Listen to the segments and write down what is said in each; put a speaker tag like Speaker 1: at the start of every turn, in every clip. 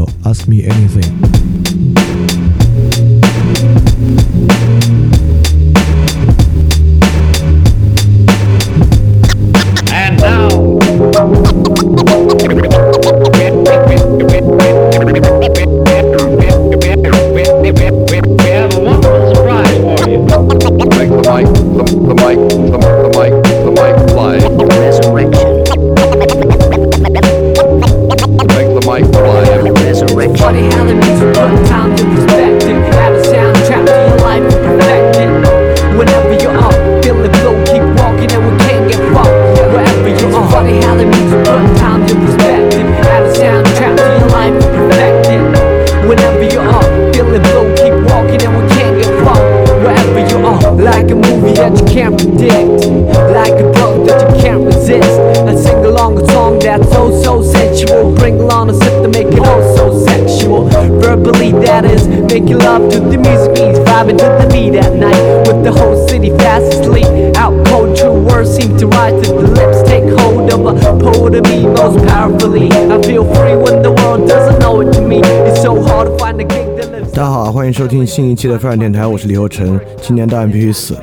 Speaker 1: 首《Ask Me Anything》。收听新一期的饭店电台，我是李厚成。今年当然必须死。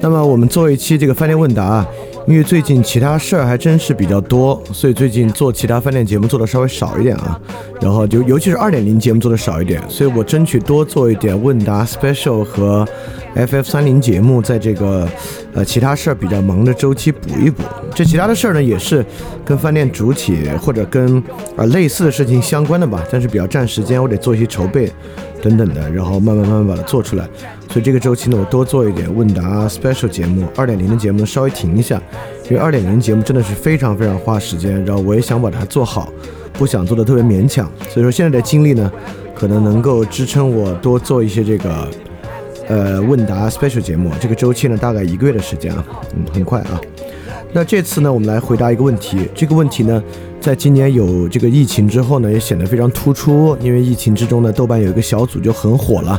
Speaker 1: 那么我们做一期这个饭店问答啊。因为最近其他事儿还真是比较多，所以最近做其他饭店节目做的稍微少一点啊。然后就尤其是二点零节目做的少一点，所以我争取多做一点问答 special 和 FF 三零节目，在这个呃其他事儿比较忙的周期补一补。这其他的事儿呢，也是跟饭店主体或者跟呃类似的事情相关的吧，但是比较占时间，我得做一些筹备等等的，然后慢慢慢慢把它做出来。所以这个周期呢，我多做一点问答 special 节目，二点零的节目稍微停一下，因为二点零节目真的是非常非常花时间，然后我也想把它做好，不想做的特别勉强。所以说现在的精力呢，可能能够支撑我多做一些这个呃问答 special 节目。这个周期呢，大概一个月的时间啊，嗯，很快啊。那这次呢，我们来回答一个问题。这个问题呢，在今年有这个疫情之后呢，也显得非常突出，因为疫情之中呢，豆瓣有一个小组就很火了。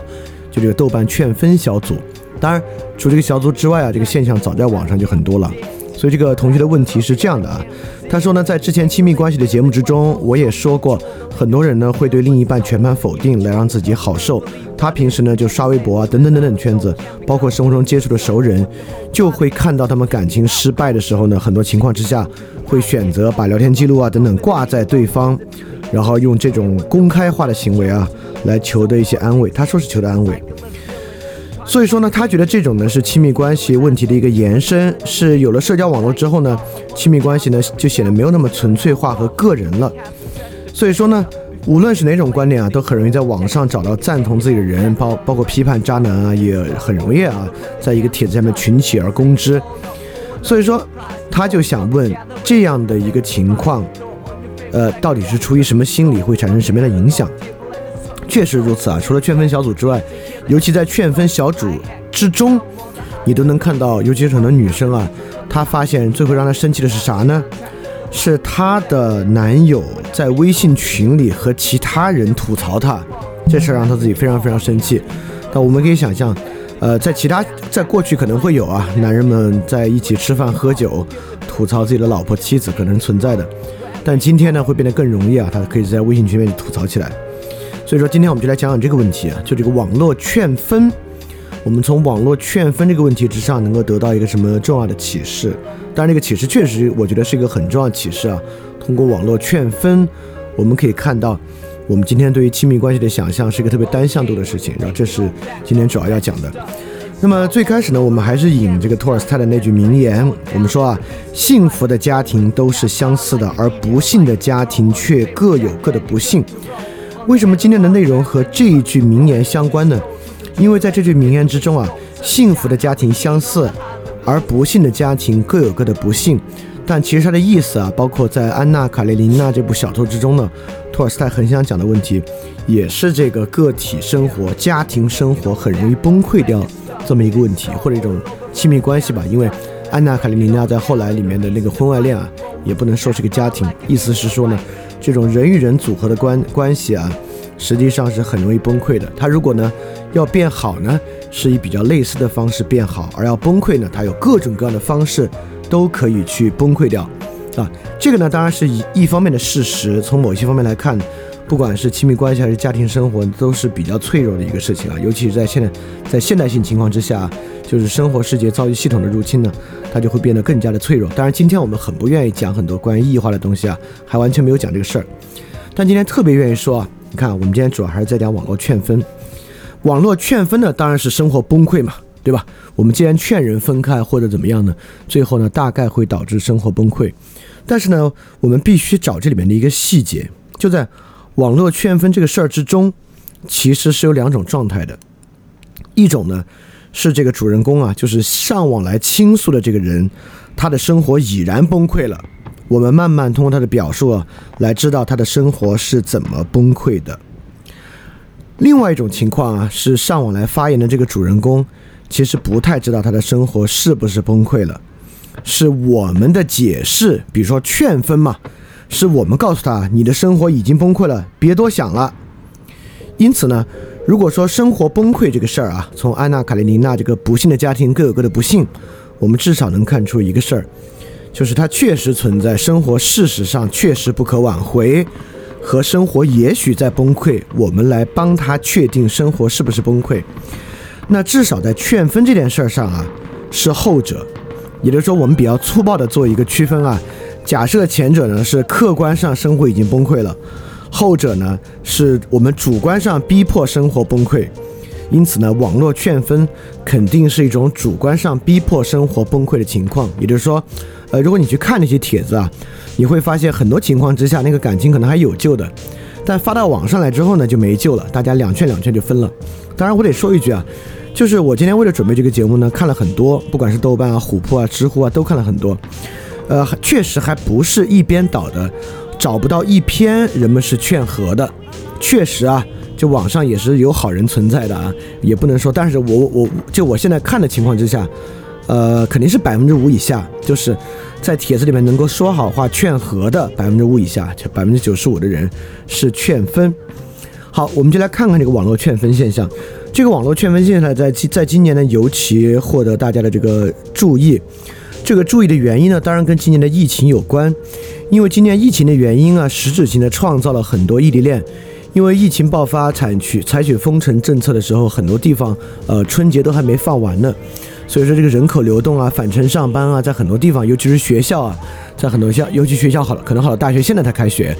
Speaker 1: 就这个豆瓣劝分小组，当然除这个小组之外啊，这个现象早在网上就很多了。所以这个同学的问题是这样的啊，他说呢，在之前亲密关系的节目之中，我也说过，很多人呢会对另一半全盘否定来让自己好受。他平时呢就刷微博啊等等等等圈子，包括生活中接触的熟人，就会看到他们感情失败的时候呢，很多情况之下会选择把聊天记录啊等等挂在对方。然后用这种公开化的行为啊，来求得一些安慰。他说是求得安慰，所以说呢，他觉得这种呢是亲密关系问题的一个延伸，是有了社交网络之后呢，亲密关系呢就显得没有那么纯粹化和个人了。所以说呢，无论是哪种观点啊，都很容易在网上找到赞同自己的人，包包括批判渣男啊，也很容易啊，在一个帖子下面群起而攻之。所以说，他就想问这样的一个情况。呃，到底是出于什么心理，会产生什么样的影响？确实如此啊！除了劝分小组之外，尤其在劝分小组之中，你都能看到，尤其是很多女生啊，她发现最后让她生气的是啥呢？是她的男友在微信群里和其他人吐槽她，这事让她自己非常非常生气。但我们可以想象，呃，在其他在过去可能会有啊，男人们在一起吃饭喝酒，吐槽自己的老婆妻子可能存在的。但今天呢，会变得更容易啊，他可以在微信群里吐槽起来。所以说，今天我们就来讲讲这个问题啊，就这个网络劝分。我们从网络劝分这个问题之上，能够得到一个什么重要的启示？当然，这个启示确实，我觉得是一个很重要的启示啊。通过网络劝分，我们可以看到，我们今天对于亲密关系的想象是一个特别单向度的事情。然后，这是今天主要要讲的。那么最开始呢，我们还是引这个托尔斯泰的那句名言，我们说啊，幸福的家庭都是相似的，而不幸的家庭却各有各的不幸。为什么今天的内容和这一句名言相关呢？因为在这句名言之中啊，幸福的家庭相似，而不幸的家庭各有各的不幸。但其实它的意思啊，包括在《安娜·卡列尼娜》这部小说之中呢，托尔斯泰很想讲的问题，也是这个个体生活、家庭生活很容易崩溃掉。这么一个问题，或者一种亲密关系吧，因为安娜卡列尼娜在后来里面的那个婚外恋啊，也不能说是个家庭，意思是说呢，这种人与人组合的关关系啊，实际上是很容易崩溃的。它如果呢要变好呢，是以比较类似的方式变好，而要崩溃呢，它有各种各样的方式都可以去崩溃掉啊。这个呢当然是以一方面的事实，从某些方面来看，不管是亲密关系还是家庭生活，都是比较脆弱的一个事情啊。尤其是在现在，在现代性情况之下，就是生活世界遭遇系统的入侵呢，它就会变得更加的脆弱。当然，今天我们很不愿意讲很多关于异化的东西啊，还完全没有讲这个事儿。但今天特别愿意说啊，你看，我们今天主要还是在讲网络劝分。网络劝分呢，当然是生活崩溃嘛，对吧？我们既然劝人分开或者怎么样呢，最后呢，大概会导致生活崩溃。但是呢，我们必须找这里面的一个细节，就在。网络劝分这个事儿之中，其实是有两种状态的。一种呢，是这个主人公啊，就是上网来倾诉的这个人，他的生活已然崩溃了。我们慢慢通过他的表述啊，来知道他的生活是怎么崩溃的。另外一种情况啊，是上网来发言的这个主人公，其实不太知道他的生活是不是崩溃了。是我们的解释，比如说劝分嘛。是我们告诉他，你的生活已经崩溃了，别多想了。因此呢，如果说生活崩溃这个事儿啊，从安娜·卡列尼娜这个不幸的家庭各有各的不幸，我们至少能看出一个事儿，就是它确实存在，生活事实上确实不可挽回，和生活也许在崩溃。我们来帮他确定生活是不是崩溃。那至少在劝分这件事儿上啊，是后者，也就是说，我们比较粗暴的做一个区分啊。假设前者呢是客观上生活已经崩溃了，后者呢是我们主观上逼迫生活崩溃，因此呢，网络劝分肯定是一种主观上逼迫生活崩溃的情况。也就是说，呃，如果你去看那些帖子啊，你会发现很多情况之下那个感情可能还有救的，但发到网上来之后呢就没救了，大家两劝两劝就分了。当然，我得说一句啊，就是我今天为了准备这个节目呢，看了很多，不管是豆瓣啊、虎扑啊、知乎啊，都看了很多。呃，确实还不是一边倒的，找不到一篇人们是劝和的。确实啊，就网上也是有好人存在的啊，也不能说。但是我我就我现在看的情况之下，呃，肯定是百分之五以下，就是在帖子里面能够说好话劝和的百分之五以下，就百分之九十五的人是劝分。好，我们就来看看这个网络劝分现象。这个网络劝分现象在在今年呢，尤其获得大家的这个注意。这个注意的原因呢，当然跟今年的疫情有关，因为今年疫情的原因啊，实质性的创造了很多异地恋。因为疫情爆发，采取采取封城政策的时候，很多地方呃春节都还没放完呢，所以说这个人口流动啊，返程上班啊，在很多地方，尤其是学校啊，在很多校，尤其学校好了，可能好了大学现在才开学，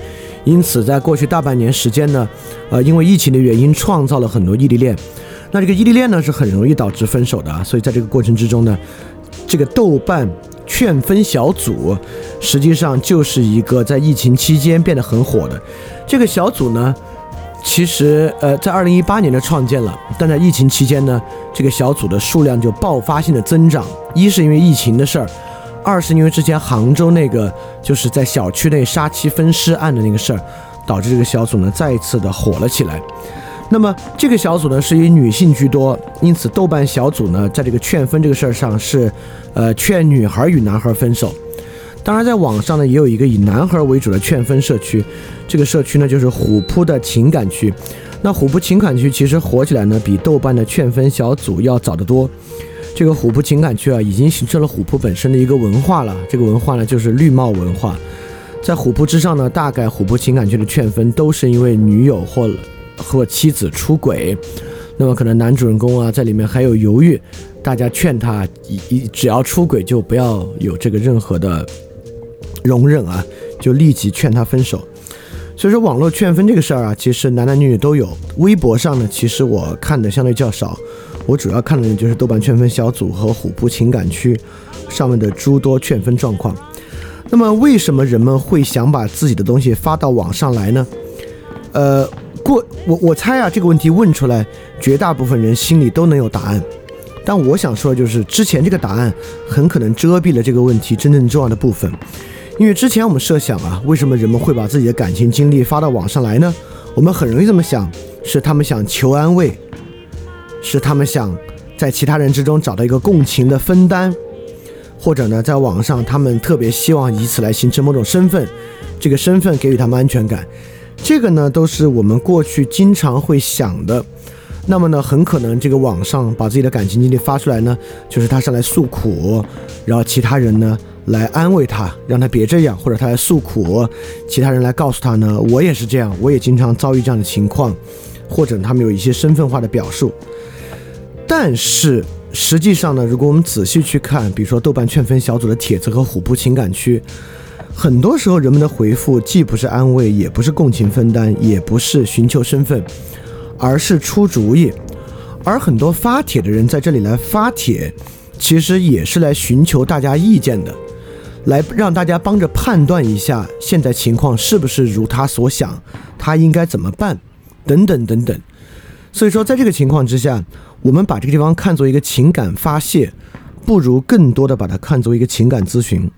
Speaker 1: 因此在过去大半年时间呢，呃，因为疫情的原因，创造了很多异地恋。那这个异地恋呢，是很容易导致分手的啊，所以在这个过程之中呢。这个豆瓣劝分小组，实际上就是一个在疫情期间变得很火的这个小组呢。其实，呃，在二零一八年就创建了，但在疫情期间呢，这个小组的数量就爆发性的增长。一是因为疫情的事儿，二是因为之前杭州那个就是在小区内杀妻分尸案的那个事儿，导致这个小组呢再一次的火了起来。那么这个小组呢是以女性居多，因此豆瓣小组呢在这个劝分这个事儿上是，呃劝女孩与男孩分手。当然在网上呢也有一个以男孩为主的劝分社区，这个社区呢就是虎扑的情感区。那虎扑情感区其实火起来呢比豆瓣的劝分小组要早得多。这个虎扑情感区啊已经形成了虎扑本身的一个文化了，这个文化呢就是绿帽文化。在虎扑之上呢，大概虎扑情感区的劝分都是因为女友或。和妻子出轨，那么可能男主人公啊在里面还有犹豫，大家劝他一一只要出轨就不要有这个任何的容忍啊，就立即劝他分手。所以说网络劝分这个事儿啊，其实男男女女都有。微博上呢，其实我看的相对较少，我主要看的就是豆瓣劝分小组和虎扑情感区上面的诸多劝分状况。那么为什么人们会想把自己的东西发到网上来呢？呃。过我我猜啊，这个问题问出来，绝大部分人心里都能有答案。但我想说的就是，之前这个答案很可能遮蔽了这个问题真正重要的部分。因为之前我们设想啊，为什么人们会把自己的感情经历发到网上来呢？我们很容易这么想，是他们想求安慰，是他们想在其他人之中找到一个共情的分担，或者呢，在网上他们特别希望以此来形成某种身份，这个身份给予他们安全感。这个呢，都是我们过去经常会想的。那么呢，很可能这个网上把自己的感情经历发出来呢，就是他上来诉苦，然后其他人呢来安慰他，让他别这样，或者他来诉苦，其他人来告诉他呢，我也是这样，我也经常遭遇这样的情况，或者他们有一些身份化的表述。但是实际上呢，如果我们仔细去看，比如说豆瓣劝分小组的帖子和虎扑情感区，很多时候人们的回复既不是安慰，也不是共情分担，也不是寻求身份。而是出主意，而很多发帖的人在这里来发帖，其实也是来寻求大家意见的，来让大家帮着判断一下现在情况是不是如他所想，他应该怎么办，等等等等。所以说，在这个情况之下，我们把这个地方看作一个情感发泄，不如更多的把它看作一个情感咨询。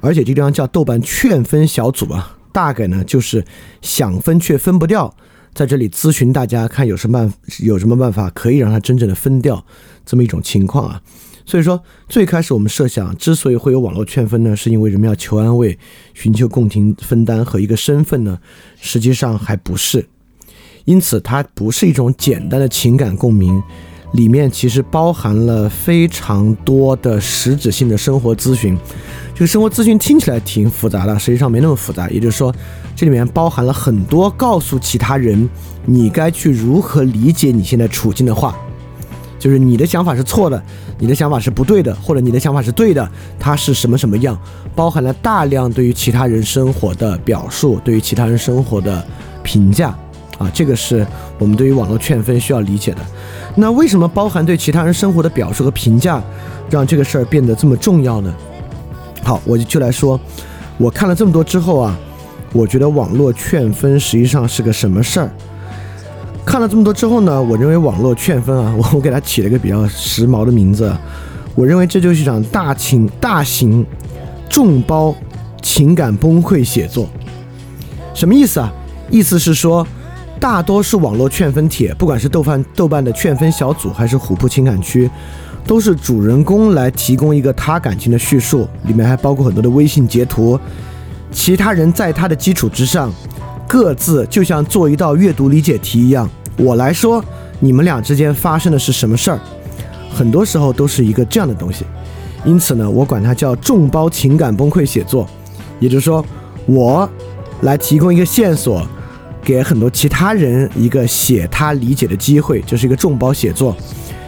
Speaker 1: 而且这地方叫豆瓣劝分小组啊，大概呢就是想分却分不掉。在这里咨询大家，看有什么办有什么办法可以让它真正的分掉这么一种情况啊。所以说，最开始我们设想，之所以会有网络劝分呢，是因为人们要求安慰、寻求共情分担和一个身份呢，实际上还不是。因此，它不是一种简单的情感共鸣，里面其实包含了非常多的实质性的生活咨询。这个生活咨询听起来挺复杂的，实际上没那么复杂。也就是说。这里面包含了很多告诉其他人你该去如何理解你现在处境的话，就是你的想法是错的，你的想法是不对的，或者你的想法是对的，它是什么什么样？包含了大量对于其他人生活的表述，对于其他人生活的评价啊，这个是我们对于网络劝分需要理解的。那为什么包含对其他人生活的表述和评价，让这个事儿变得这么重要呢？好，我就来说，我看了这么多之后啊。我觉得网络劝分实际上是个什么事儿？看了这么多之后呢，我认为网络劝分啊，我 我给它起了一个比较时髦的名字，我认为这就是一场大情大型众包情感崩溃写作。什么意思啊？意思是说，大多数网络劝分帖，不管是豆瓣豆瓣的劝分小组，还是虎扑情感区，都是主人公来提供一个他感情的叙述，里面还包括很多的微信截图。其他人在他的基础之上，各自就像做一道阅读理解题一样。我来说，你们俩之间发生的是什么事儿？很多时候都是一个这样的东西。因此呢，我管它叫众包情感崩溃写作。也就是说，我来提供一个线索，给很多其他人一个写他理解的机会，这是一个众包写作。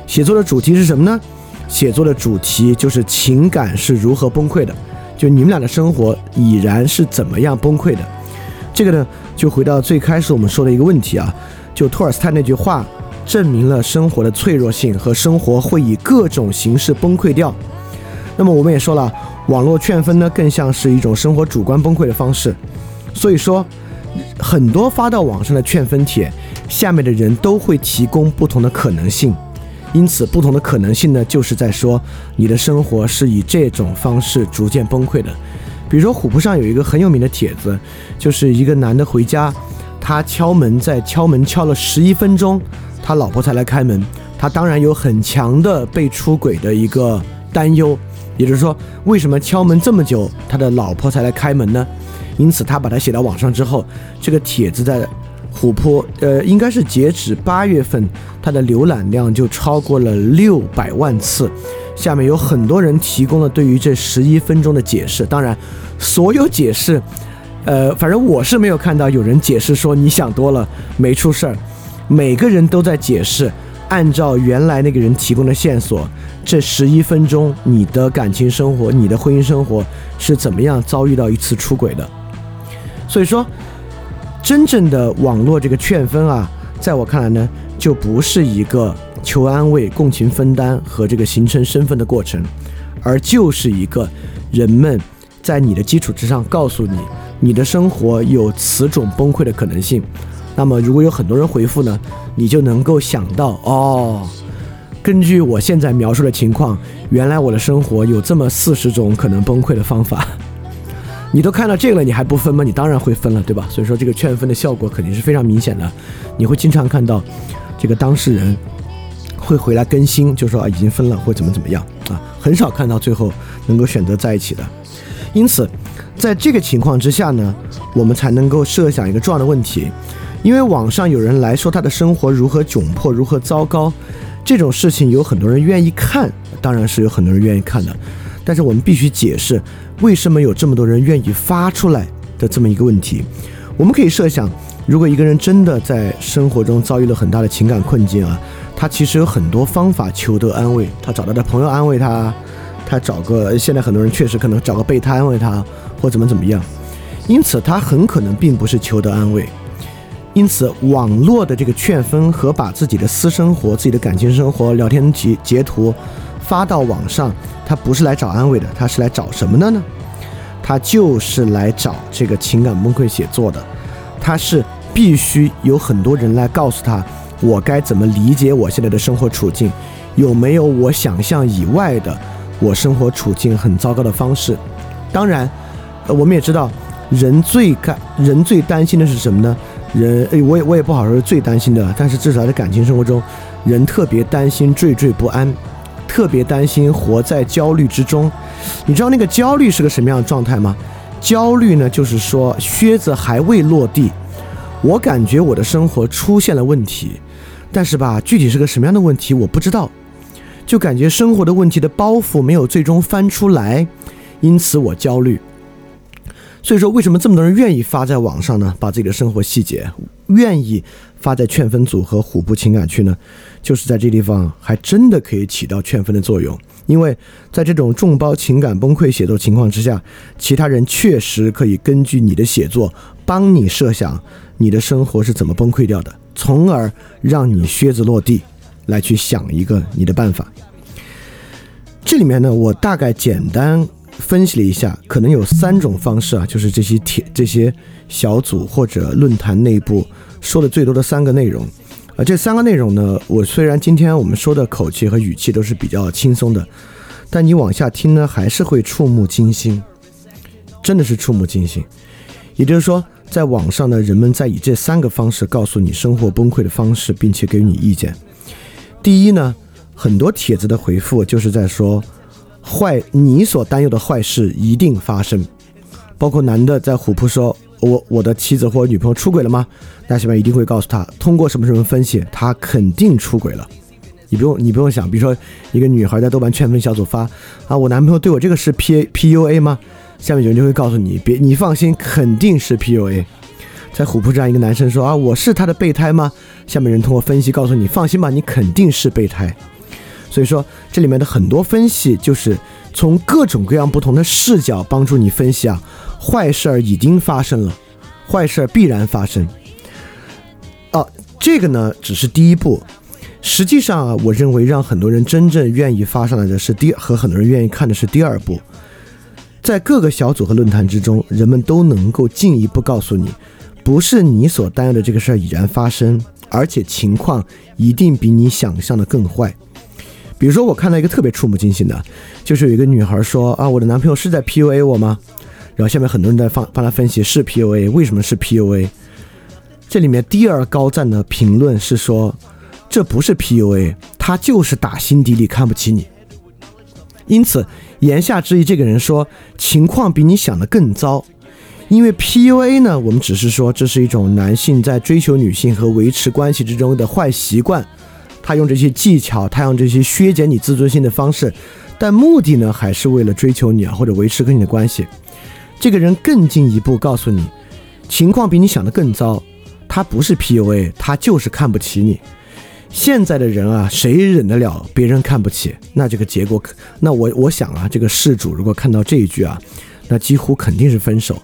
Speaker 1: 写作的主题是什么呢？写作的主题就是情感是如何崩溃的。就你们俩的生活已然是怎么样崩溃的？这个呢，就回到最开始我们说的一个问题啊，就托尔斯泰那句话，证明了生活的脆弱性和生活会以各种形式崩溃掉。那么我们也说了，网络劝分呢，更像是一种生活主观崩溃的方式。所以说，很多发到网上的劝分帖，下面的人都会提供不同的可能性。因此，不同的可能性呢，就是在说你的生活是以这种方式逐渐崩溃的。比如说，虎扑上有一个很有名的帖子，就是一个男的回家，他敲门，在敲门敲了十一分钟，他老婆才来开门。他当然有很强的被出轨的一个担忧，也就是说，为什么敲门这么久，他的老婆才来开门呢？因此，他把它写到网上之后，这个帖子在。琥珀，呃，应该是截止八月份，它的浏览量就超过了六百万次。下面有很多人提供了对于这十一分钟的解释，当然，所有解释，呃，反正我是没有看到有人解释说你想多了，没出事儿。每个人都在解释，按照原来那个人提供的线索，这十一分钟你的感情生活、你的婚姻生活是怎么样遭遇到一次出轨的。所以说。真正的网络这个劝分啊，在我看来呢，就不是一个求安慰、共情分担和这个形成身份的过程，而就是一个人们在你的基础之上告诉你，你的生活有此种崩溃的可能性。那么，如果有很多人回复呢，你就能够想到哦，根据我现在描述的情况，原来我的生活有这么四十种可能崩溃的方法。你都看到这个了，你还不分吗？你当然会分了，对吧？所以说这个劝分的效果肯定是非常明显的。你会经常看到这个当事人会回来更新，就说啊已经分了或怎么怎么样啊，很少看到最后能够选择在一起的。因此，在这个情况之下呢，我们才能够设想一个重要的问题，因为网上有人来说他的生活如何窘迫，如何糟糕，这种事情有很多人愿意看，当然是有很多人愿意看的。但是我们必须解释为什么有这么多人愿意发出来的这么一个问题。我们可以设想，如果一个人真的在生活中遭遇了很大的情感困境啊，他其实有很多方法求得安慰。他找到的朋友安慰他，他找个现在很多人确实可能找个备胎安慰他，或怎么怎么样。因此，他很可能并不是求得安慰。因此，网络的这个劝分和把自己的私生活、自己的感情生活、聊天截截图发到网上，他不是来找安慰的，他是来找什么的呢？他就是来找这个情感崩溃写作的。他是必须有很多人来告诉他，我该怎么理解我现在的生活处境，有没有我想象以外的我生活处境很糟糕的方式？当然，我们也知道，人最感人最担心的是什么呢？人，哎，我也我也不好说最担心的，但是至少在感情生活中，人特别担心惴惴不安，特别担心活在焦虑之中。你知道那个焦虑是个什么样的状态吗？焦虑呢，就是说靴子还未落地，我感觉我的生活出现了问题，但是吧，具体是个什么样的问题我不知道，就感觉生活的问题的包袱没有最终翻出来，因此我焦虑。所以说，为什么这么多人愿意发在网上呢？把自己的生活细节愿意发在劝分组和虎扑情感区呢？就是在这地方还真的可以起到劝分的作用。因为在这种众包情感崩溃写作情况之下，其他人确实可以根据你的写作帮你设想你的生活是怎么崩溃掉的，从而让你靴子落地，来去想一个你的办法。这里面呢，我大概简单。分析了一下，可能有三种方式啊，就是这些帖、这些小组或者论坛内部说的最多的三个内容。啊，这三个内容呢，我虽然今天我们说的口气和语气都是比较轻松的，但你往下听呢，还是会触目惊心，真的是触目惊心。也就是说，在网上呢，人们在以这三个方式告诉你生活崩溃的方式，并且给予你意见。第一呢，很多帖子的回复就是在说。坏，你所担忧的坏事一定发生，包括男的在虎扑说，我我的妻子或女朋友出轨了吗？那下面一定会告诉他，通过什么什么分析，他肯定出轨了。你不用你不用想，比如说一个女孩在豆瓣劝分小组发啊，我男朋友对我这个是 P A P U A 吗？下面有人就会告诉你，别你放心，肯定是 P U A。在虎扑上，一个男生说啊，我是他的备胎吗？下面人通过分析告诉你，放心吧，你肯定是备胎。所以说，这里面的很多分析就是从各种各样不同的视角帮助你分析啊，坏事儿已经发生了，坏事儿必然发生。哦，这个呢只是第一步，实际上啊，我认为让很多人真正愿意发上来的是第和很多人愿意看的是第二步，在各个小组和论坛之中，人们都能够进一步告诉你，不是你所担忧的这个事儿已然发生，而且情况一定比你想象的更坏。比如说，我看到一个特别触目惊心的，就是有一个女孩说啊，我的男朋友是在 PUA 我吗？然后下面很多人在放帮他分析是 PUA，为什么是 PUA？这里面第二高赞的评论是说，这不是 PUA，他就是打心底里看不起你。因此，言下之意，这个人说情况比你想的更糟，因为 PUA 呢，我们只是说这是一种男性在追求女性和维持关系之中的坏习惯。他用这些技巧，他用这些削减你自尊心的方式，但目的呢，还是为了追求你啊，或者维持跟你的关系。这个人更进一步告诉你，情况比你想的更糟。他不是 PUA，他就是看不起你。现在的人啊，谁忍得了别人看不起？那这个结果，那我我想啊，这个事主如果看到这一句啊，那几乎肯定是分手。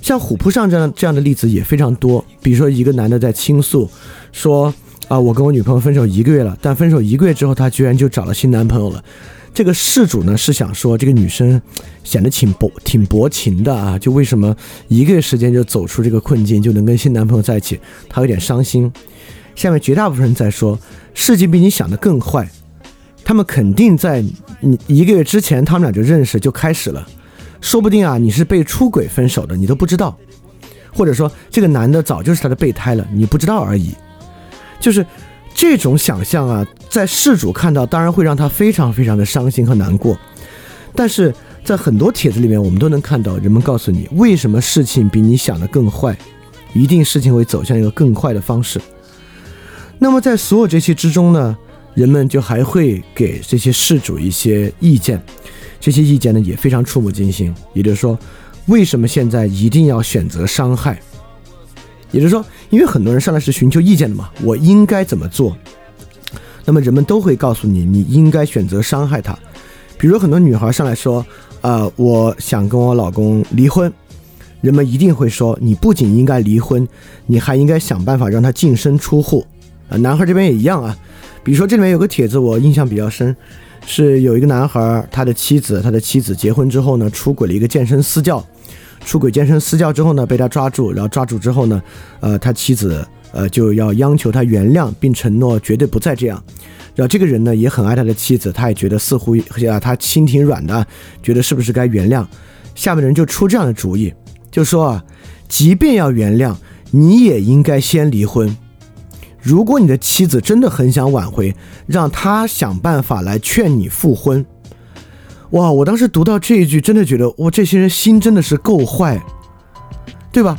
Speaker 1: 像虎扑上这样这样的例子也非常多，比如说一个男的在倾诉说。啊，我跟我女朋友分手一个月了，但分手一个月之后，她居然就找了新男朋友了。这个事主呢是想说，这个女生显得挺薄、挺薄情的啊，就为什么一个月时间就走出这个困境，就能跟新男朋友在一起，她有点伤心。下面绝大部分人在说，事情比你想的更坏，他们肯定在你一个月之前，他们俩就认识就开始了，说不定啊，你是被出轨分手的，你都不知道，或者说这个男的早就是他的备胎了，你不知道而已。就是这种想象啊，在事主看到，当然会让他非常非常的伤心和难过。但是在很多帖子里面，我们都能看到人们告诉你，为什么事情比你想的更坏，一定事情会走向一个更坏的方式。那么在所有这些之中呢，人们就还会给这些事主一些意见，这些意见呢也非常触目惊心。也就是说，为什么现在一定要选择伤害？也就是说，因为很多人上来是寻求意见的嘛，我应该怎么做？那么人们都会告诉你，你应该选择伤害他。比如很多女孩上来说，呃，我想跟我老公离婚，人们一定会说，你不仅应该离婚，你还应该想办法让他净身出户。啊，男孩这边也一样啊。比如说这里面有个帖子，我印象比较深，是有一个男孩，他的妻子，他的妻子结婚之后呢，出轨了一个健身私教。出轨健身私教之后呢，被他抓住，然后抓住之后呢，呃，他妻子呃就要央求他原谅，并承诺绝对不再这样。然后这个人呢也很爱他的妻子，他也觉得似乎啊他心挺软的，觉得是不是该原谅？下面的人就出这样的主意，就说啊，即便要原谅，你也应该先离婚。如果你的妻子真的很想挽回，让他想办法来劝你复婚。哇！我当时读到这一句，真的觉得哇，这些人心真的是够坏，对吧？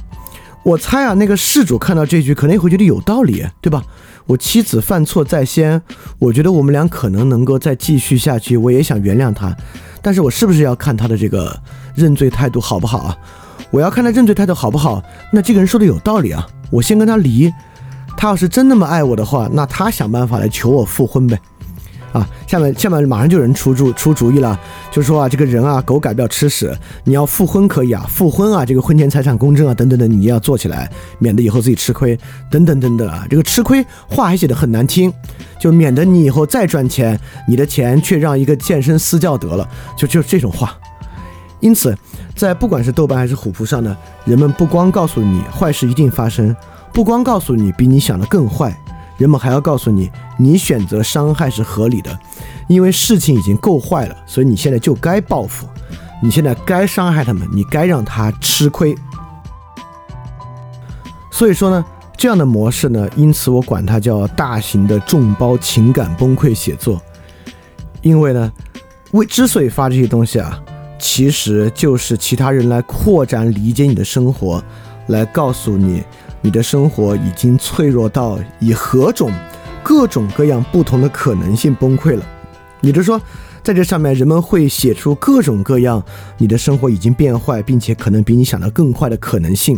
Speaker 1: 我猜啊，那个事主看到这句，可能也会觉得有道理，对吧？我妻子犯错在先，我觉得我们俩可能能够再继续下去，我也想原谅他，但是我是不是要看他的这个认罪态度好不好啊？我要看他认罪态度好不好？那这个人说的有道理啊，我先跟他离，他要是真那么爱我的话，那他想办法来求我复婚呗。啊，下面下面马上就有人出主出主意了，就说啊，这个人啊，狗改不了吃屎，你要复婚可以啊，复婚啊，这个婚前财产公证啊，等等等，你要做起来，免得以后自己吃亏，等等等等啊，这个吃亏话还写的很难听，就免得你以后再赚钱，你的钱却让一个健身私教得了，就就这种话。因此，在不管是豆瓣还是虎扑上呢，人们不光告诉你坏事一定发生，不光告诉你比你想的更坏。人们还要告诉你，你选择伤害是合理的，因为事情已经够坏了，所以你现在就该报复，你现在该伤害他们，你该让他吃亏。所以说呢，这样的模式呢，因此我管它叫大型的众包情感崩溃写作，因为呢，为之所以发这些东西啊，其实就是其他人来扩展理解你的生活，来告诉你。你的生活已经脆弱到以何种、各种各样不同的可能性崩溃了。也就是说，在这上面，人们会写出各种各样你的生活已经变坏，并且可能比你想的更坏的可能性。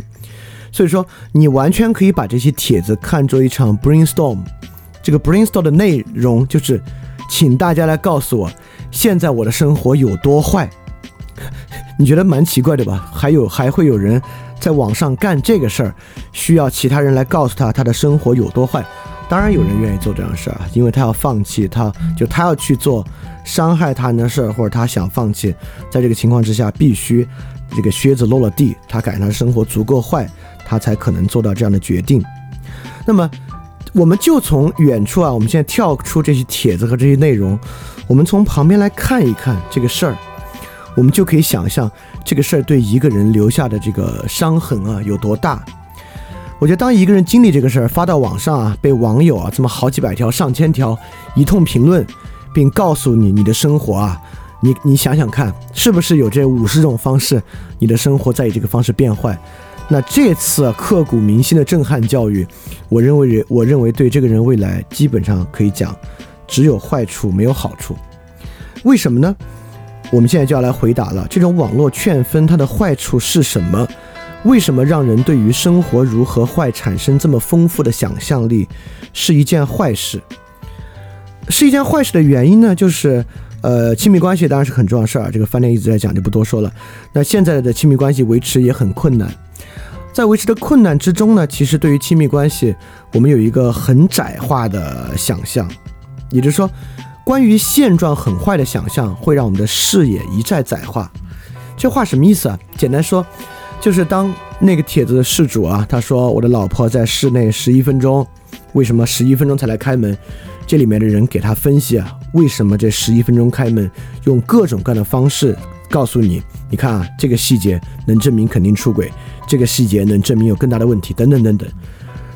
Speaker 1: 所以说，你完全可以把这些帖子看作一场 brainstorm。这个 brainstorm 的内容就是，请大家来告诉我，现在我的生活有多坏。你觉得蛮奇怪的吧？还有还会有人。在网上干这个事儿，需要其他人来告诉他他的生活有多坏。当然有人愿意做这样的事儿啊，因为他要放弃，他就他要去做伤害他人的事儿，或者他想放弃。在这个情况之下，必须这个靴子落了地，他感觉他的生活足够坏，他才可能做到这样的决定。那么，我们就从远处啊，我们现在跳出这些帖子和这些内容，我们从旁边来看一看这个事儿。我们就可以想象这个事儿对一个人留下的这个伤痕啊有多大。我觉得当一个人经历这个事儿发到网上啊，被网友啊这么好几百条、上千条一通评论，并告诉你你的生活啊，你你想想看，是不是有这五十种方式，你的生活在以这个方式变坏？那这次刻骨铭心的震撼教育，我认为人我认为对这个人未来基本上可以讲，只有坏处没有好处。为什么呢？我们现在就要来回答了，这种网络劝分它的坏处是什么？为什么让人对于生活如何坏产生这么丰富的想象力，是一件坏事？是一件坏事的原因呢？就是，呃，亲密关系当然是很重要的事儿，这个饭店一直在讲，就不多说了。那现在的亲密关系维持也很困难，在维持的困难之中呢，其实对于亲密关系，我们有一个很窄化的想象，也就是说。关于现状很坏的想象，会让我们的视野一再窄化。这话什么意思啊？简单说，就是当那个帖子的事主啊，他说我的老婆在室内十一分钟，为什么十一分钟才来开门？这里面的人给他分析啊，为什么这十一分钟开门？用各种各样的方式告诉你，你看啊，这个细节能证明肯定出轨，这个细节能证明有更大的问题，等等等等。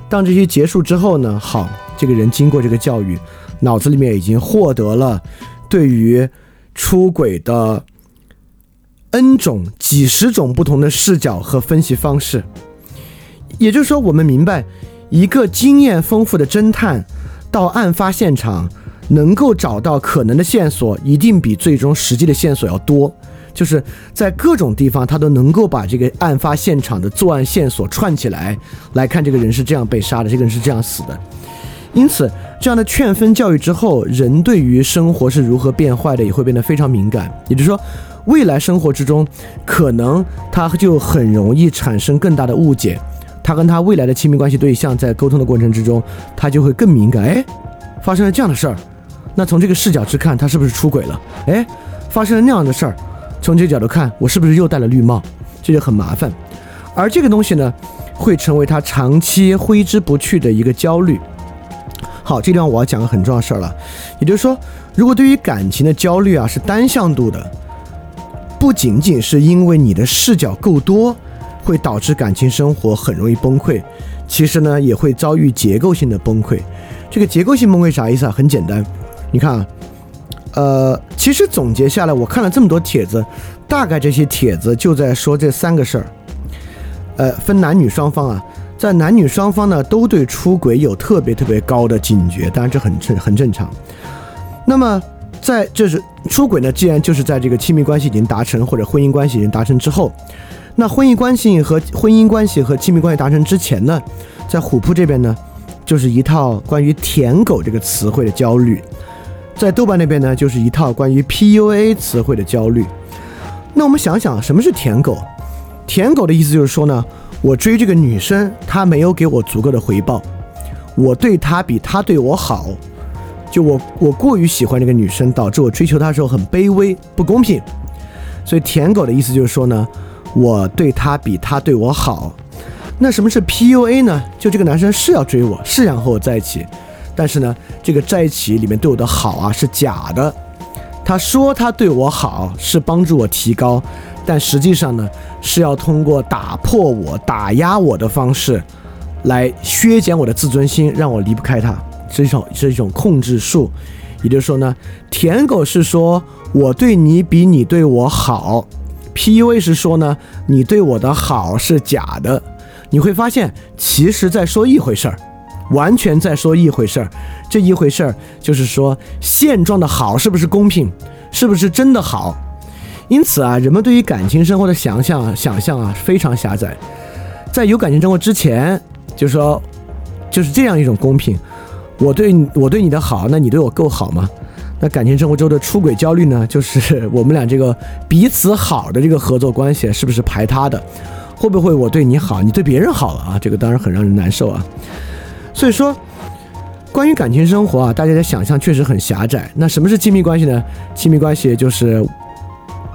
Speaker 1: 当这些结束之后呢，好，这个人经过这个教育。脑子里面已经获得了对于出轨的 n 种、几十种不同的视角和分析方式，也就是说，我们明白，一个经验丰富的侦探到案发现场能够找到可能的线索，一定比最终实际的线索要多。就是在各种地方，他都能够把这个案发现场的作案线索串起来，来看这个人是这样被杀的，这个人是这样死的。因此，这样的劝分教育之后，人对于生活是如何变坏的也会变得非常敏感。也就是说，未来生活之中，可能他就很容易产生更大的误解。他跟他未来的亲密关系对象在沟通的过程之中，他就会更敏感。哎，发生了这样的事儿，那从这个视角去看，他是不是出轨了？哎，发生了那样的事儿，从这个角度看，我是不是又戴了绿帽？这就很麻烦。而这个东西呢，会成为他长期挥之不去的一个焦虑。好，这地方我要讲个很重要事儿了，也就是说，如果对于感情的焦虑啊是单向度的，不仅仅是因为你的视角够多，会导致感情生活很容易崩溃，其实呢也会遭遇结构性的崩溃。这个结构性崩溃啥意思啊？很简单，你看啊，呃，其实总结下来，我看了这么多帖子，大概这些帖子就在说这三个事儿，呃，分男女双方啊。在男女双方呢，都对出轨有特别特别高的警觉，当然这很正很正常。那么，在就是出轨呢，既然就是在这个亲密关系已经达成或者婚姻关系已经达成之后，那婚姻关系和婚姻关系和亲密关系达成之前呢，在虎扑这边呢，就是一套关于“舔狗”这个词汇的焦虑；在豆瓣那边呢，就是一套关于 PUA 词汇的焦虑。那我们想想，什么是“舔狗”？“舔狗”的意思就是说呢。我追这个女生，她没有给我足够的回报，我对她比她对我好，就我我过于喜欢这个女生，导致我追求她的时候很卑微，不公平。所以舔狗的意思就是说呢，我对她比她对我好。那什么是 PUA 呢？就这个男生是要追我，是想和我在一起，但是呢，这个在一起里面对我的好啊是假的。他说他对我好，是帮助我提高。但实际上呢，是要通过打破我、打压我的方式，来削减我的自尊心，让我离不开他，是一种是一种控制术。也就是说呢，舔狗是说我对你比你对我好，PUA 是说呢，你对我的好是假的。你会发现，其实在说一回事儿，完全在说一回事儿。这一回事儿就是说，现状的好是不是公平，是不是真的好？因此啊，人们对于感情生活的想象、想象啊非常狭窄。在有感情生活之前，就是说，就是这样一种公平：我对我对你的好，那你对我够好吗？那感情生活中的出轨焦虑呢？就是我们俩这个彼此好的这个合作关系是不是排他的？会不会我对你好，你对别人好了啊？这个当然很让人难受啊。所以说，关于感情生活啊，大家的想象确实很狭窄。那什么是亲密关系呢？亲密关系就是。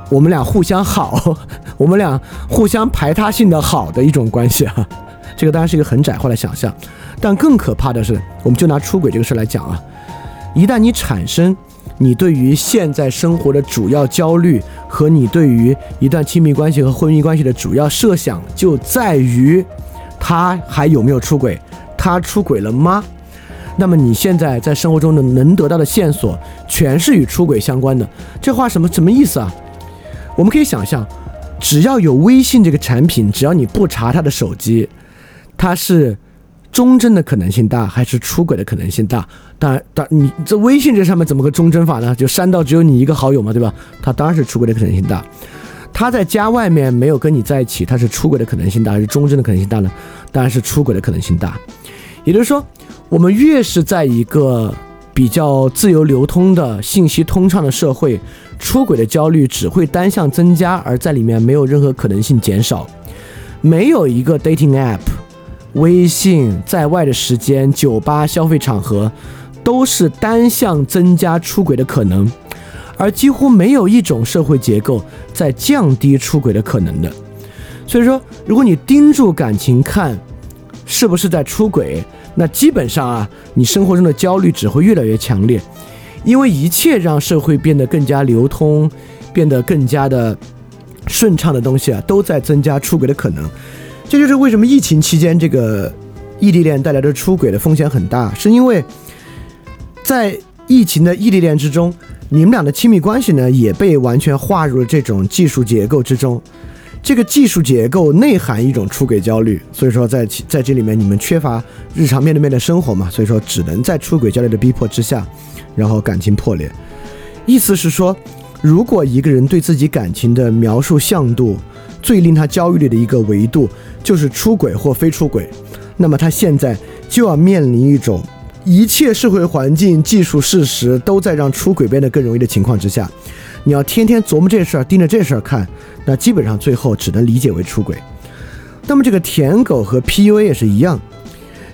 Speaker 1: 我们俩互相好，我们俩互相排他性的好的一种关系啊，这个当然是一个很窄化的想象，但更可怕的是，我们就拿出轨这个事来讲啊，一旦你产生你对于现在生活的主要焦虑和你对于一段亲密关系和婚姻关系的主要设想就在于他还有没有出轨，他出轨了吗？那么你现在在生活中的能得到的线索全是与出轨相关的，这话什么什么意思啊？我们可以想象，只要有微信这个产品，只要你不查他的手机，他是忠贞的可能性大，还是出轨的可能性大？当然，当你这微信这上面怎么个忠贞法呢？就删到只有你一个好友嘛，对吧？他当然是出轨的可能性大。他在家外面没有跟你在一起，他是出轨的可能性大，还是忠贞的可能性大呢？当然是出轨的可能性大。也就是说，我们越是在一个比较自由流通的信息通畅的社会。出轨的焦虑只会单向增加，而在里面没有任何可能性减少。没有一个 dating app、微信在外的时间、酒吧消费场合，都是单向增加出轨的可能，而几乎没有一种社会结构在降低出轨的可能的。所以说，如果你盯住感情看，是不是在出轨，那基本上啊，你生活中的焦虑只会越来越强烈。因为一切让社会变得更加流通，变得更加的顺畅的东西啊，都在增加出轨的可能。这就是为什么疫情期间这个异地恋带来的出轨的风险很大，是因为在疫情的异地恋之中，你们俩的亲密关系呢也被完全划入了这种技术结构之中。这个技术结构内含一种出轨焦虑，所以说在在这里面你们缺乏日常面对面的生活嘛，所以说只能在出轨焦虑的逼迫之下，然后感情破裂。意思是说，如果一个人对自己感情的描述向度最令他焦虑的一个维度就是出轨或非出轨，那么他现在就要面临一种一切社会环境、技术事实都在让出轨变得更容易的情况之下。你要天天琢磨这事儿，盯着这事儿看，那基本上最后只能理解为出轨。那么这个舔狗和 PUA 也是一样，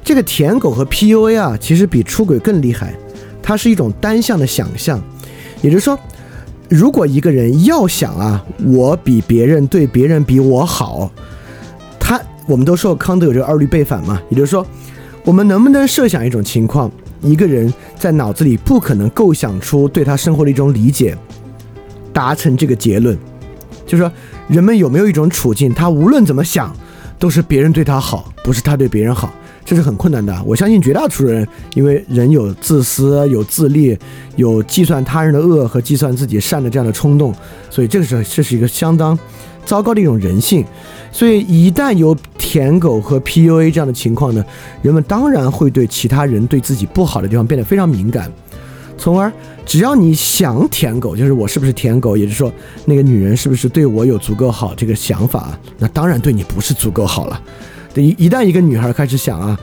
Speaker 1: 这个舔狗和 PUA 啊，其实比出轨更厉害，它是一种单向的想象。也就是说，如果一个人要想啊，我比别人对别人比我好，他我们都说康德有这个二律背反嘛，也就是说，我们能不能设想一种情况，一个人在脑子里不可能构想出对他生活的一种理解。达成这个结论，就是说，人们有没有一种处境，他无论怎么想，都是别人对他好，不是他对别人好，这是很困难的。我相信绝大多数人，因为人有自私、有自利、有计算他人的恶和计算自己善的这样的冲动，所以这个是这是一个相当糟糕的一种人性。所以一旦有舔狗和 PUA 这样的情况呢，人们当然会对其他人对自己不好的地方变得非常敏感。从而，只要你想舔狗，就是我是不是舔狗，也就是说，那个女人是不是对我有足够好这个想法，那当然对你不是足够好了。一一旦一个女孩开始想啊，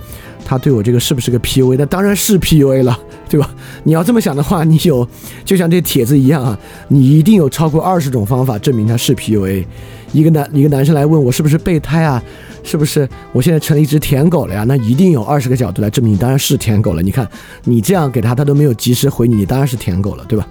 Speaker 1: 他对我这个是不是个 PUA，那当然是 PUA 了，对吧？你要这么想的话，你有就像这帖子一样啊，你一定有超过二十种方法证明他是 PUA。一个男一个男生来问我是不是备胎啊？是不是我现在成了一只舔狗了呀？那一定有二十个角度来证明你当然是舔狗了。你看你这样给他，他都没有及时回你，你当然是舔狗了，对吧？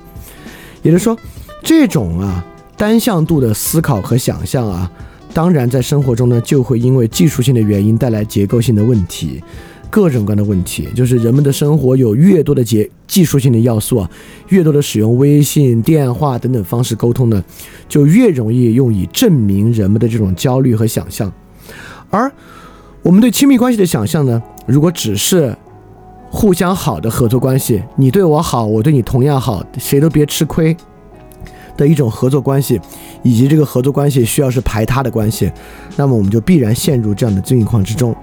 Speaker 1: 也就是说，这种啊单向度的思考和想象啊，当然在生活中呢就会因为技术性的原因带来结构性的问题，各种各样的问题。就是人们的生活有越多的结技术性的要素啊，越多的使用微信、电话等等方式沟通呢，就越容易用以证明人们的这种焦虑和想象。而我们对亲密关系的想象呢？如果只是互相好的合作关系，你对我好，我对你同样好，谁都别吃亏的一种合作关系，以及这个合作关系需要是排他的关系，那么我们就必然陷入这样的境况之中。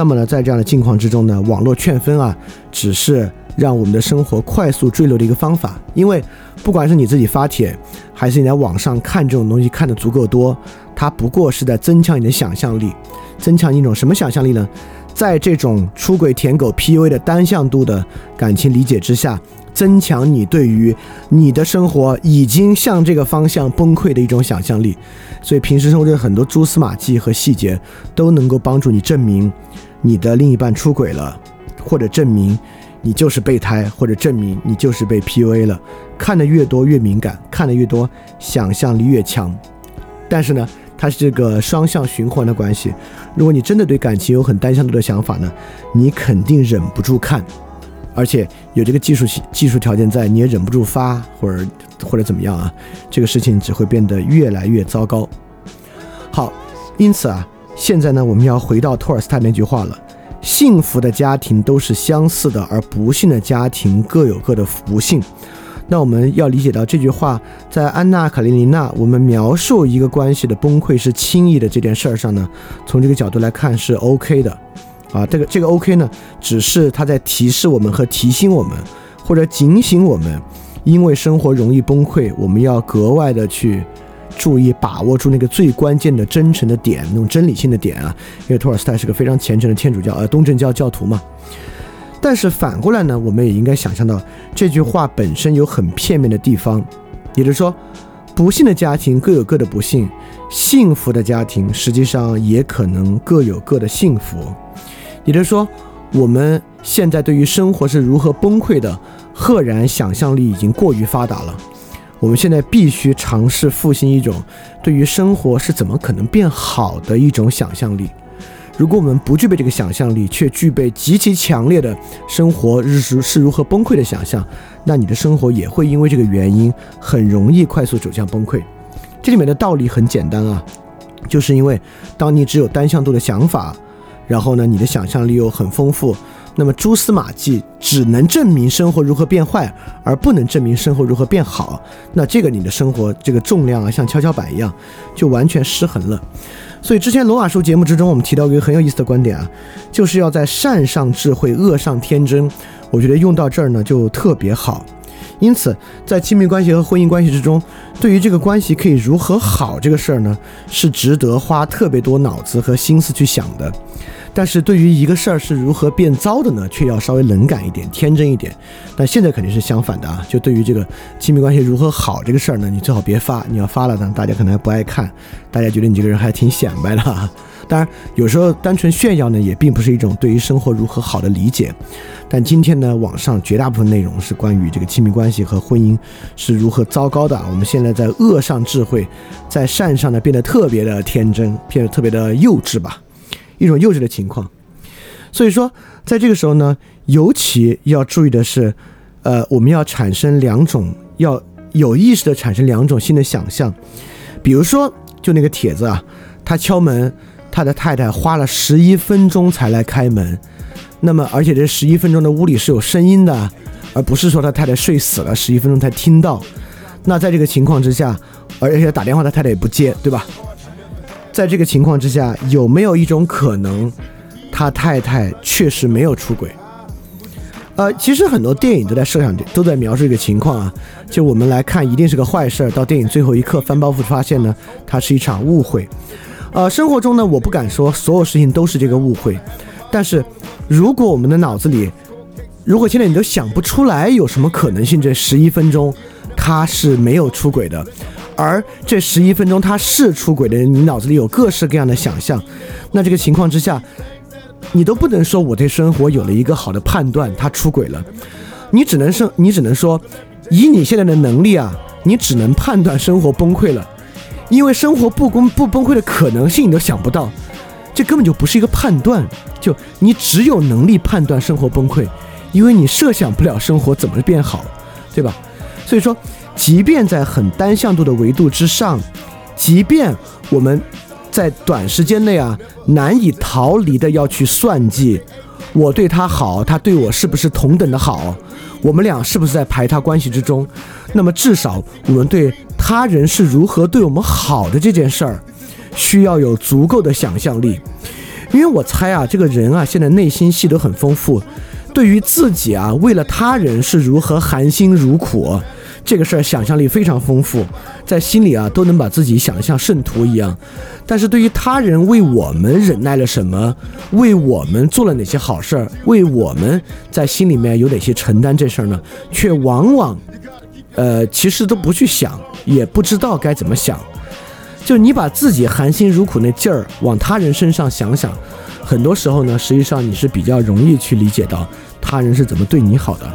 Speaker 1: 那么呢，在这样的境况之中呢，网络劝分啊，只是让我们的生活快速坠落的一个方法。因为不管是你自己发帖，还是你在网上看这种东西看的足够多。它不过是在增强你的想象力，增强一种什么想象力呢？在这种出轨舔狗 PUA 的单向度的感情理解之下，增强你对于你的生活已经向这个方向崩溃的一种想象力。所以平时生活中很多蛛丝马迹和细节都能够帮助你证明你的另一半出轨了，或者证明你就是备胎，或者证明你就是被 PUA 了。看得越多越敏感，看得越多想象力越强。但是呢？它是这个双向循环的关系。如果你真的对感情有很单向度的想法呢，你肯定忍不住看，而且有这个技术技术条件在，你也忍不住发或者或者怎么样啊？这个事情只会变得越来越糟糕。好，因此啊，现在呢，我们要回到托尔斯泰那句话了：幸福的家庭都是相似的，而不幸的家庭各有各的不幸。那我们要理解到这句话，在安娜·卡列尼娜我们描述一个关系的崩溃是轻易的这件事儿上呢，从这个角度来看是 OK 的，啊，这个这个 OK 呢，只是他在提示我们和提醒我们，或者警醒我们，因为生活容易崩溃，我们要格外的去注意把握住那个最关键的真诚的点，那种真理性的点啊，因为托尔斯泰是个非常虔诚的天主教呃东正教教徒嘛。但是反过来呢，我们也应该想象到这句话本身有很片面的地方，也就是说，不幸的家庭各有各的不幸，幸福的家庭实际上也可能各有各的幸福。也就是说，我们现在对于生活是如何崩溃的，赫然想象力已经过于发达了。我们现在必须尝试复兴一种对于生活是怎么可能变好的一种想象力。如果我们不具备这个想象力，却具备极其强烈的生活日时是如何崩溃的想象，那你的生活也会因为这个原因很容易快速走向崩溃。这里面的道理很简单啊，就是因为当你只有单向度的想法，然后呢，你的想象力又很丰富，那么蛛丝马迹只能证明生活如何变坏，而不能证明生活如何变好。那这个你的生活这个重量啊，像跷跷板一样，就完全失衡了。所以之前罗马书节目之中，我们提到一个很有意思的观点啊，就是要在善上智慧，恶上天真。我觉得用到这儿呢，就特别好。因此，在亲密关系和婚姻关系之中，对于这个关系可以如何好这个事儿呢，是值得花特别多脑子和心思去想的。但是对于一个事儿是如何变糟的呢，却要稍微冷感一点、天真一点。但现在肯定是相反的啊！就对于这个亲密关系如何好这个事儿呢，你最好别发。你要发了呢，大家可能还不爱看，大家觉得你这个人还挺显摆的。当然，有时候单纯炫耀呢，也并不是一种对于生活如何好的理解。但今天呢，网上绝大部分内容是关于这个亲密关系和婚姻是如何糟糕的。我们现在在恶上智慧，在善上呢变得特别的天真，变得特别的幼稚吧，一种幼稚的情况。所以说，在这个时候呢，尤其要注意的是，呃，我们要产生两种，要有意识的产生两种新的想象。比如说，就那个帖子啊，他敲门，他的太太花了十一分钟才来开门。那么，而且这十一分钟的屋里是有声音的，而不是说他太太睡死了，十一分钟才听到。那在这个情况之下，而且打电话他太太也不接，对吧？在这个情况之下，有没有一种可能，他太太确实没有出轨？呃，其实很多电影都在设想，都在描述一个情况啊。就我们来看，一定是个坏事儿。到电影最后一刻翻包袱发现呢，它是一场误会。呃，生活中呢，我不敢说所有事情都是这个误会。但是，如果我们的脑子里，如果现在你都想不出来有什么可能性，这十一分钟他是没有出轨的，而这十一分钟他是出轨的人，你脑子里有各式各样的想象，那这个情况之下，你都不能说我对生活有了一个好的判断，他出轨了，你只能是，你只能说，以你现在的能力啊，你只能判断生活崩溃了，因为生活不崩不崩溃的可能性你都想不到。这根本就不是一个判断，就你只有能力判断生活崩溃，因为你设想不了生活怎么变好，对吧？所以说，即便在很单向度的维度之上，即便我们在短时间内啊难以逃离的要去算计，我对他好，他对我是不是同等的好，我们俩是不是在排他关系之中，那么至少我们对他人是如何对我们好的这件事儿。需要有足够的想象力，因为我猜啊，这个人啊，现在内心戏都很丰富，对于自己啊，为了他人是如何含辛茹苦，这个事儿想象力非常丰富，在心里啊都能把自己想象圣徒一样。但是对于他人为我们忍耐了什么，为我们做了哪些好事儿，为我们在心里面有哪些承担这事儿呢？却往往，呃，其实都不去想，也不知道该怎么想。就你把自己含辛茹苦那劲儿往他人身上想想，很多时候呢，实际上你是比较容易去理解到他人是怎么对你好的。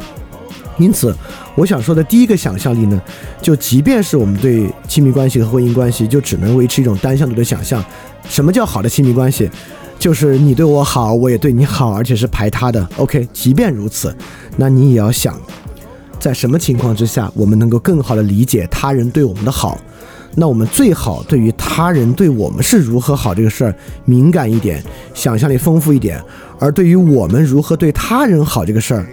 Speaker 1: 因此，我想说的第一个想象力呢，就即便是我们对亲密关系和婚姻关系，就只能维持一种单向度的想象。什么叫好的亲密关系？就是你对我好，我也对你好，而且是排他的。OK，即便如此，那你也要想，在什么情况之下，我们能够更好的理解他人对我们的好。那我们最好对于他人对我们是如何好这个事儿敏感一点，想象力丰富一点；而对于我们如何对他人好这个事儿，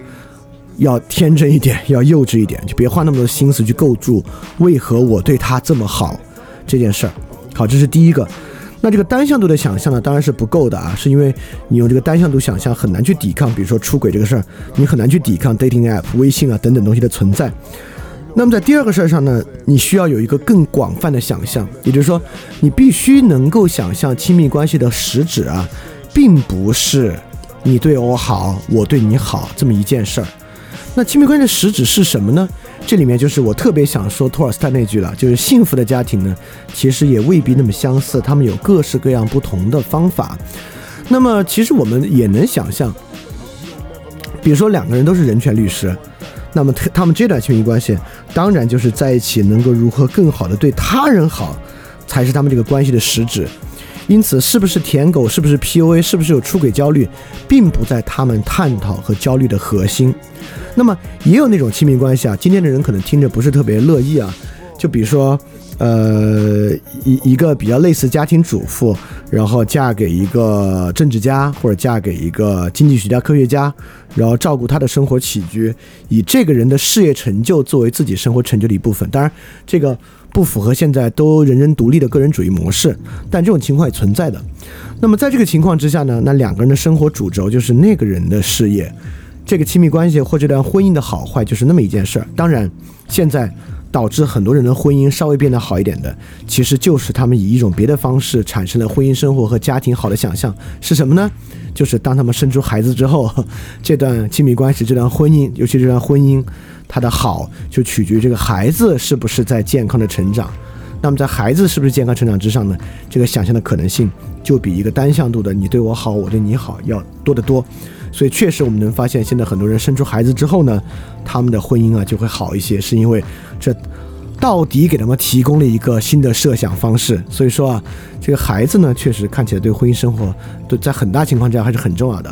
Speaker 1: 要天真一点，要幼稚一点，就别花那么多心思去构筑为何我对他这么好这件事儿。好，这是第一个。那这个单向度的想象呢，当然是不够的啊，是因为你用这个单向度想象很难去抵抗，比如说出轨这个事儿，你很难去抵抗 dating app、微信啊等等东西的存在。那么在第二个事儿上呢，你需要有一个更广泛的想象，也就是说，你必须能够想象亲密关系的实质啊，并不是你对我好，我对你好这么一件事儿。那亲密关系的实质是什么呢？这里面就是我特别想说托尔斯泰那句了，就是幸福的家庭呢，其实也未必那么相似，他们有各式各样不同的方法。那么其实我们也能想象，比如说两个人都是人权律师。那么他他们这段亲密关系，当然就是在一起能够如何更好的对他人好，才是他们这个关系的实质。因此，是不是舔狗，是不是 PUA，是不是有出轨焦虑，并不在他们探讨和焦虑的核心。那么，也有那种亲密关系啊，今天的人可能听着不是特别乐意啊。就比如说，呃，一一个比较类似家庭主妇，然后嫁给一个政治家，或者嫁给一个经济学家、科学家，然后照顾他的生活起居，以这个人的事业成就作为自己生活成就的一部分。当然，这个不符合现在都人人独立的个人主义模式，但这种情况也存在的。那么在这个情况之下呢，那两个人的生活主轴就是那个人的事业，这个亲密关系或这段婚姻的好坏就是那么一件事儿。当然，现在。导致很多人的婚姻稍微变得好一点的，其实就是他们以一种别的方式产生了婚姻生活和家庭好的想象，是什么呢？就是当他们生出孩子之后，这段亲密关系、这段婚姻，尤其这段婚姻，它的好就取决于这个孩子是不是在健康的成长。那么在孩子是不是健康成长之上呢？这个想象的可能性就比一个单向度的你对我好，我对你好要多得多。所以确实，我们能发现，现在很多人生出孩子之后呢，他们的婚姻啊就会好一些，是因为这到底给他们提供了一个新的设想方式。所以说啊，这个孩子呢，确实看起来对婚姻生活，对在很大情况下还是很重要的。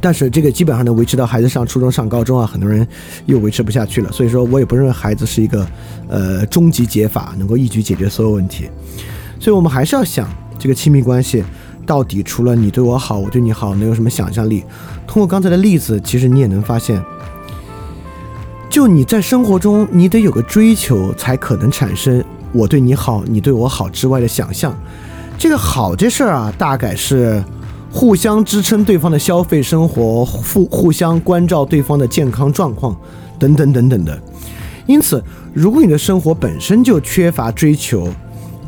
Speaker 1: 但是这个基本上能维持到孩子上初中、上高中啊，很多人又维持不下去了。所以说我也不认为孩子是一个呃终极解法，能够一举解决所有问题。所以我们还是要想这个亲密关系。到底除了你对我好，我对你好，能有什么想象力？通过刚才的例子，其实你也能发现，就你在生活中，你得有个追求，才可能产生我对你好，你对我好之外的想象。这个好这事儿啊，大概是互相支撑对方的消费生活，互互相关照对方的健康状况，等等等等的。因此，如果你的生活本身就缺乏追求，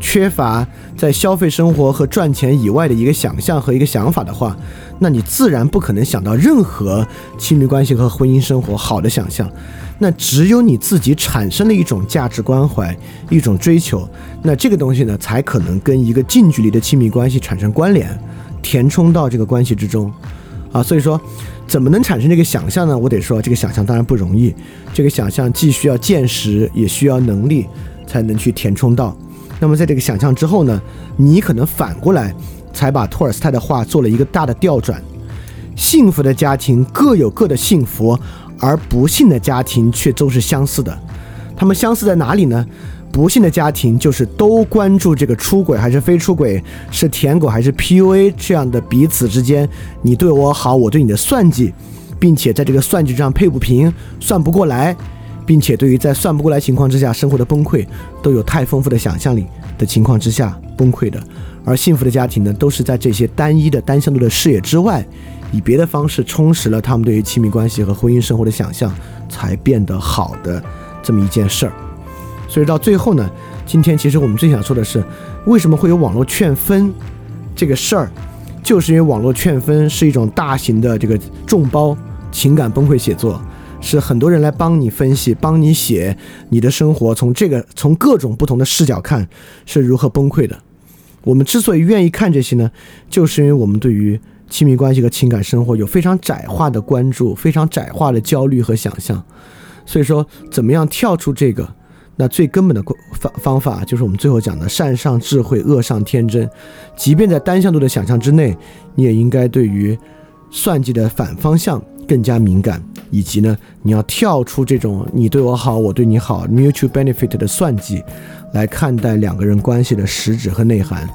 Speaker 1: 缺乏在消费生活和赚钱以外的一个想象和一个想法的话，那你自然不可能想到任何亲密关系和婚姻生活好的想象。那只有你自己产生了一种价值关怀、一种追求，那这个东西呢，才可能跟一个近距离的亲密关系产生关联，填充到这个关系之中。啊，所以说，怎么能产生这个想象呢？我得说，这个想象当然不容易。这个想象既需要见识，也需要能力，才能去填充到。那么在这个想象之后呢，你可能反过来才把托尔斯泰的话做了一个大的调转。幸福的家庭各有各的幸福，而不幸的家庭却都是相似的。他们相似在哪里呢？不幸的家庭就是都关注这个出轨还是非出轨，是舔狗还是 PUA 这样的彼此之间，你对我好，我对你的算计，并且在这个算计上配不平，算不过来。并且对于在算不过来情况之下生活的崩溃，都有太丰富的想象力的情况之下崩溃的，而幸福的家庭呢，都是在这些单一的单向度的视野之外，以别的方式充实了他们对于亲密关系和婚姻生活的想象，才变得好的这么一件事儿。所以到最后呢，今天其实我们最想说的是，为什么会有网络劝分这个事儿，就是因为网络劝分是一种大型的这个众包情感崩溃写作。是很多人来帮你分析，帮你写你的生活，从这个从各种不同的视角看是如何崩溃的。我们之所以愿意看这些呢，就是因为我们对于亲密关系和情感生活有非常窄化的关注，非常窄化的焦虑和想象。所以说，怎么样跳出这个？那最根本的方方法就是我们最后讲的善上智慧，恶上天真。即便在单向度的想象之内，你也应该对于算计的反方向更加敏感。以及呢，你要跳出这种你对我好，我对你好，mutual benefit 的算计，来看待两个人关系的实质和内涵。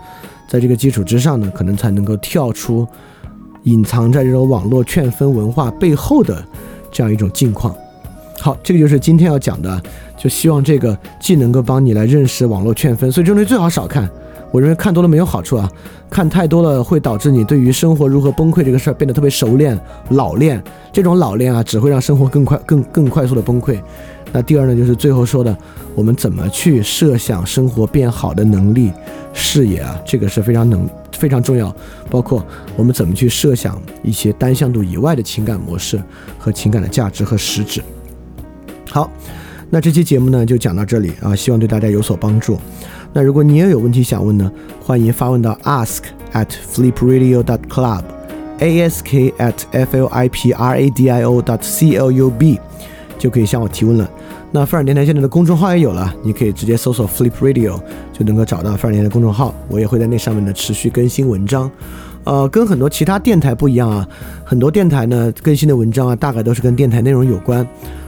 Speaker 1: 在这个基础之上呢，可能才能够跳出隐藏在这种网络劝分文化背后的这样一种境况。好，这个就是今天要讲的，就希望这个既能够帮你来认识网络劝分，所以这东西最好少看。我认为看多了没有好处啊，看太多了会导致你对于生活如何崩溃这个事儿变得特别熟练、老练。这种老练啊，只会让生活更快、更更快速的崩溃。那第二呢，就是最后说的，我们怎么去设想生活变好的能力、视野啊，这个是非常能非常重要。包括我们怎么去设想一些单向度以外的情感模式和情感的价值和实质。好，那这期节目呢就讲到这里啊，希望对大家有所帮助。那如果你也有问题想问呢，欢迎发问到 ask at flipradio dot club，ask at f l i p r a d i o dot c l u b，就可以向我提问了。那范尔电台现在的公众号也有了，你可以直接搜索 flip radio 就能够找到范尔电台的公众号，我也会在那上面呢持续更新文章。呃，跟很多其他电台不一样啊，很多电台呢更新的文章啊，大概都是跟电台内容有关。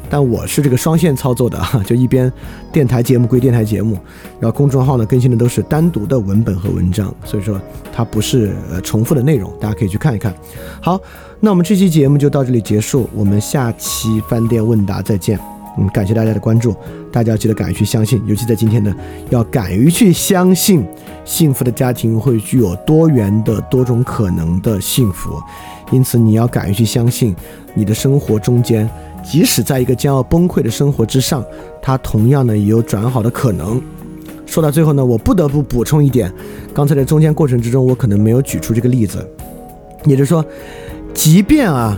Speaker 1: 但我是这个双线操作的哈，就一边电台节目归电台节目，然后公众号呢更新的都是单独的文本和文章，所以说它不是呃重复的内容，大家可以去看一看。好，那我们这期节目就到这里结束，我们下期饭店问答再见。嗯，感谢大家的关注，大家要记得敢于去相信，尤其在今天呢，要敢于去相信，幸福的家庭会具有多元的多种可能的幸福。因此，你要敢于去相信，你的生活中间，即使在一个将要崩溃的生活之上，它同样呢也有转好的可能。说到最后呢，我不得不补充一点，刚才在中间过程之中，我可能没有举出这个例子，也就是说，即便啊，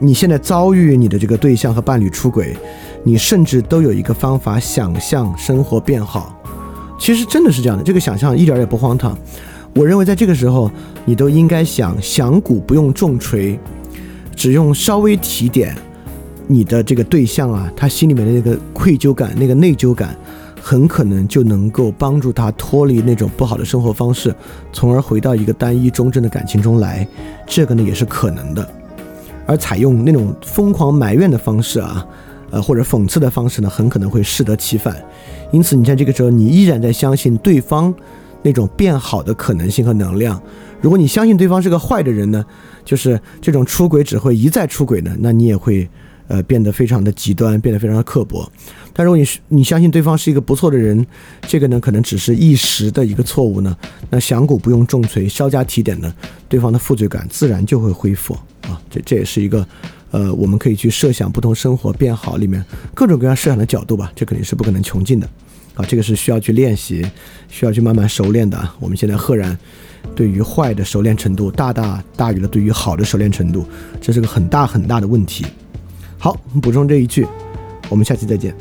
Speaker 1: 你现在遭遇你的这个对象和伴侣出轨，你甚至都有一个方法想象生活变好。其实真的是这样的，这个想象一点也不荒唐。我认为在这个时候，你都应该想响鼓不用重锤，只用稍微提点你的这个对象啊，他心里面的那个愧疚感、那个内疚感，很可能就能够帮助他脱离那种不好的生活方式，从而回到一个单一忠贞的感情中来。这个呢也是可能的。而采用那种疯狂埋怨的方式啊，呃或者讽刺的方式呢，很可能会适得其反。因此，你在这个时候，你依然在相信对方。那种变好的可能性和能量，如果你相信对方是个坏的人呢，就是这种出轨只会一再出轨呢，那你也会呃变得非常的极端，变得非常的刻薄。但如果你是你相信对方是一个不错的人，这个呢可能只是一时的一个错误呢，那响鼓不用重锤，稍加提点呢，对方的负罪感自然就会恢复啊。这这也是一个呃我们可以去设想不同生活变好里面各种各样设想的角度吧，这肯定是不可能穷尽的。啊，这个是需要去练习，需要去慢慢熟练的。我们现在赫然对于坏的熟练程度大大大于了对于好的熟练程度，这是个很大很大的问题。好，补充这一句，我们下期再见。